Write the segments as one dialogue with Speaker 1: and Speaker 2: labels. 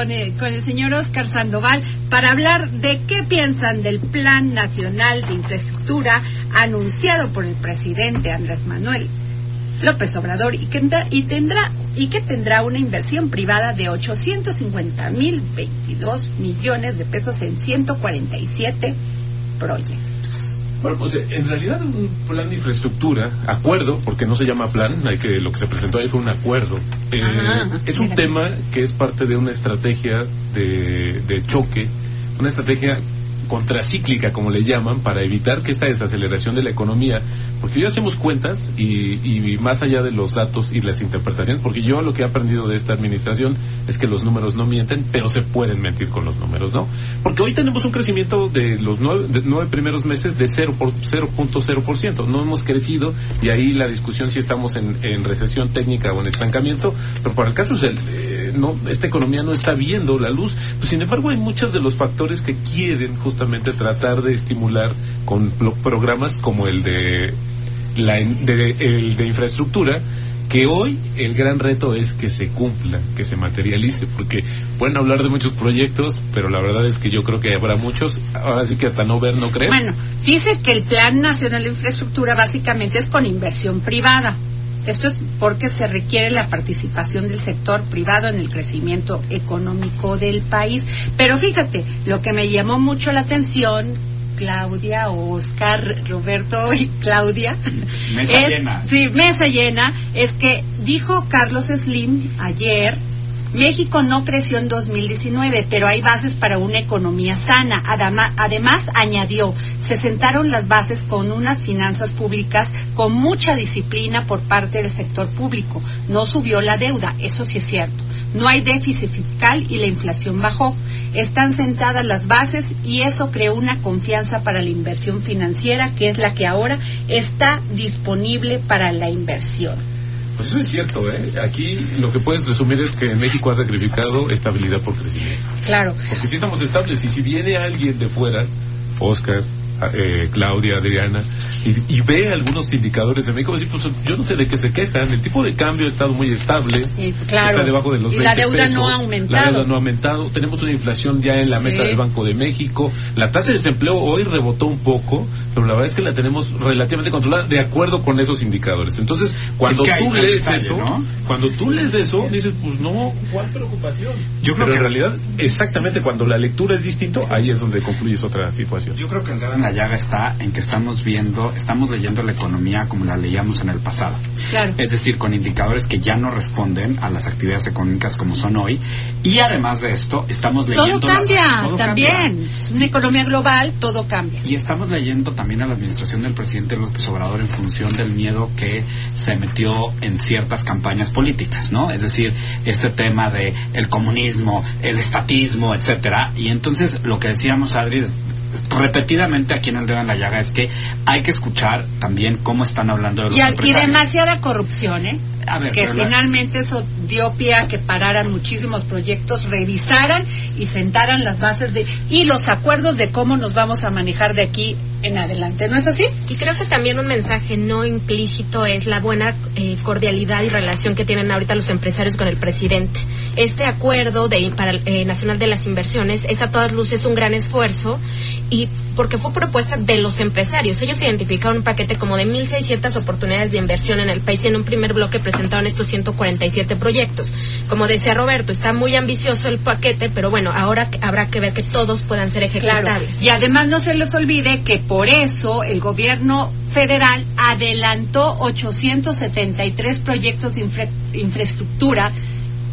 Speaker 1: Con el, señor Oscar Sandoval para hablar de qué piensan del Plan Nacional de Infraestructura anunciado por el presidente Andrés Manuel López Obrador y que, tendrá y que tendrá una inversión privada de 850 mil 22 millones de pesos en 147 proyectos.
Speaker 2: Bueno, pues en realidad un plan de infraestructura, acuerdo, porque no se llama plan, hay que lo que se presentó ahí fue un acuerdo. Eh,
Speaker 1: Ajá,
Speaker 2: es un
Speaker 1: mira.
Speaker 2: tema que es parte de una estrategia de, de choque, una estrategia contracíclica, como le llaman, para evitar que esta desaceleración de la economía, porque ya hacemos cuentas y, y más allá de los datos y las interpretaciones, porque yo lo que he aprendido de esta administración es que los números no mienten, pero se pueden mentir con los números, ¿no? Porque hoy tenemos un crecimiento de los nueve, de nueve primeros meses de 0 por 0.0%. No hemos crecido y ahí la discusión si estamos en, en recesión técnica o en estancamiento, pero para el caso es el, eh, no, esta economía no está viendo la luz. Pues, sin embargo, hay muchos de los factores que quieren justamente tratar de estimular con pro- programas como el de la de, el de infraestructura que hoy el gran reto es que se cumpla, que se materialice, porque pueden hablar de muchos proyectos, pero la verdad es que yo creo que habrá muchos, ahora sí que hasta no ver, no creer.
Speaker 1: Bueno, dice que el Plan Nacional de Infraestructura básicamente es con inversión privada. Esto es porque se requiere la participación del sector privado en el crecimiento económico del país. Pero fíjate, lo que me llamó mucho la atención, Claudia, Oscar, Roberto y Claudia,
Speaker 3: Mesa
Speaker 1: es,
Speaker 3: llena.
Speaker 1: sí, mesa llena, es que dijo Carlos Slim ayer México no creció en 2019, pero hay bases para una economía sana. Además, añadió, se sentaron las bases con unas finanzas públicas con mucha disciplina por parte del sector público. No subió la deuda, eso sí es cierto. No hay déficit fiscal y la inflación bajó. Están sentadas las bases y eso creó una confianza para la inversión financiera, que es la que ahora está disponible para la inversión.
Speaker 2: Pues eso es cierto, ¿eh? Aquí lo que puedes resumir es que México ha sacrificado estabilidad por crecimiento.
Speaker 1: Claro.
Speaker 2: Porque si estamos estables y si viene alguien de fuera, Oscar, eh, Claudia, Adriana, y, y ve algunos indicadores de México, pues yo no sé de qué se quejan, el tipo de cambio ha estado muy estable,
Speaker 1: Sí, claro.
Speaker 2: está debajo de los
Speaker 1: Y
Speaker 2: 20
Speaker 1: la deuda
Speaker 2: pesos,
Speaker 1: no ha
Speaker 2: la
Speaker 1: aumentado.
Speaker 2: deuda no ha aumentado, tenemos una inflación ya en la meta del Banco de México, la tasa de desempleo hoy rebotó un poco, pero la verdad es que la tenemos relativamente controlada de acuerdo con esos indicadores. Entonces, cuando
Speaker 3: Es que
Speaker 2: tú lees
Speaker 3: detalle,
Speaker 2: eso,
Speaker 3: ¿no?
Speaker 2: cuando tú lees eso, dices, pues no, ¿cuál preocupación?
Speaker 3: Yo creo
Speaker 2: pero en
Speaker 3: que-
Speaker 2: realidad, exactamente cuando la lectura es distinto, ahí es donde concluyes otra situación.
Speaker 3: Yo creo que el dedo en la llaga está en que estamos viendo, estamos leyendo la economía como la leíamos en el pasado.
Speaker 1: Claro.
Speaker 3: Es decir, con indicadores que ya no responden a las actividades económicas como son hoy. Y además de esto, estamos leyendo...
Speaker 1: Todo
Speaker 3: las-
Speaker 1: cambia,
Speaker 3: todo
Speaker 1: también.
Speaker 3: cambia.
Speaker 1: Es una economía global, todo cambia.
Speaker 3: Y estamos leyendo también a la administración del presidente López Obrador en función del miedo que se metió en ciertas campañas políticas, ¿no? Es decir, este tema de el comunismo, el estatismo, etcétera. Y entonces lo que decíamos, Adri, es- repetidamente aquí en el dedo en la llaga es que hay que escuchar también cómo están hablando de los
Speaker 1: Y, y demasiada corrupción, ¿eh?
Speaker 3: A ver,
Speaker 1: que
Speaker 3: pero la-
Speaker 1: finalmente eso dio pie a que pararan muchísimos proyectos, revisaran y sentaran las bases de y los acuerdos de cómo nos vamos a manejar de aquí en adelante. ¿No es así?
Speaker 4: Y creo que también un mensaje no implícito es la buena eh, cordialidad y relación que tienen ahorita los empresarios con el presidente. Este acuerdo de, para, eh, nacional de las inversiones es a todas luces un gran esfuerzo y porque fue propuesta de los empresarios. Ellos identificaron un paquete como de 1.600 oportunidades de inversión en el país y en un primer bloque presentaron estos 147 proyectos. Como decía Roberto, está muy ambicioso el paquete, pero bueno, ahora habrá que ver que todos puedan ser ejecutables.
Speaker 1: Y además no se les olvide que por eso el gobierno federal adelantó 873 proyectos de infra- infraestructura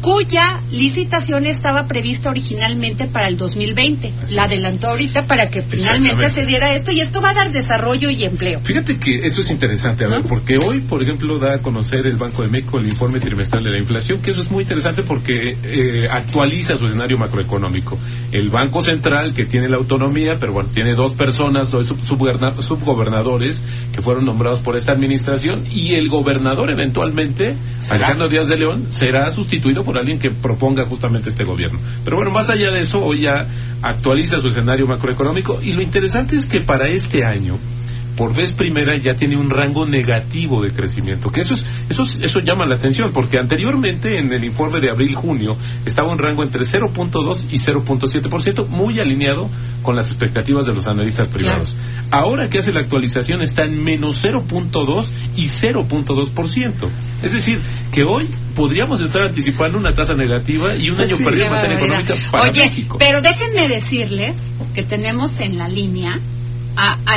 Speaker 1: cuya licitación estaba prevista originalmente para el 2020. La adelantó ahorita para que finalmente se diera esto y esto va a dar desarrollo y empleo.
Speaker 2: Fíjate que eso es interesante, a ver, porque hoy, por ejemplo, da a conocer el Banco de México el informe trimestral de la inflación, que eso es muy interesante porque eh, actualiza su escenario macroeconómico. El Banco Central, que tiene la autonomía, pero bueno, tiene dos personas, dos subgobernadores que fueron nombrados por esta administración y el gobernador eventualmente, Alejandro Díaz de León, será sustituido por alguien que proponga justamente este gobierno. Pero bueno, más allá de eso, hoy ya actualiza su escenario macroeconómico y lo interesante es que para este año, por vez primera ya tiene un rango negativo de crecimiento, que eso es, eso eso llama la atención, porque anteriormente en el informe de abril-junio estaba un rango entre 0.2 y 0.7%, muy alineado con las expectativas de los analistas privados. Ahora que hace la actualización está en menos 0.2 y 0.2%. Es decir, que hoy podríamos estar anticipando una tasa negativa y un año perdido en materia económica para
Speaker 1: Oye,
Speaker 2: México.
Speaker 1: Pero déjenme decirles que tenemos en la línea a, a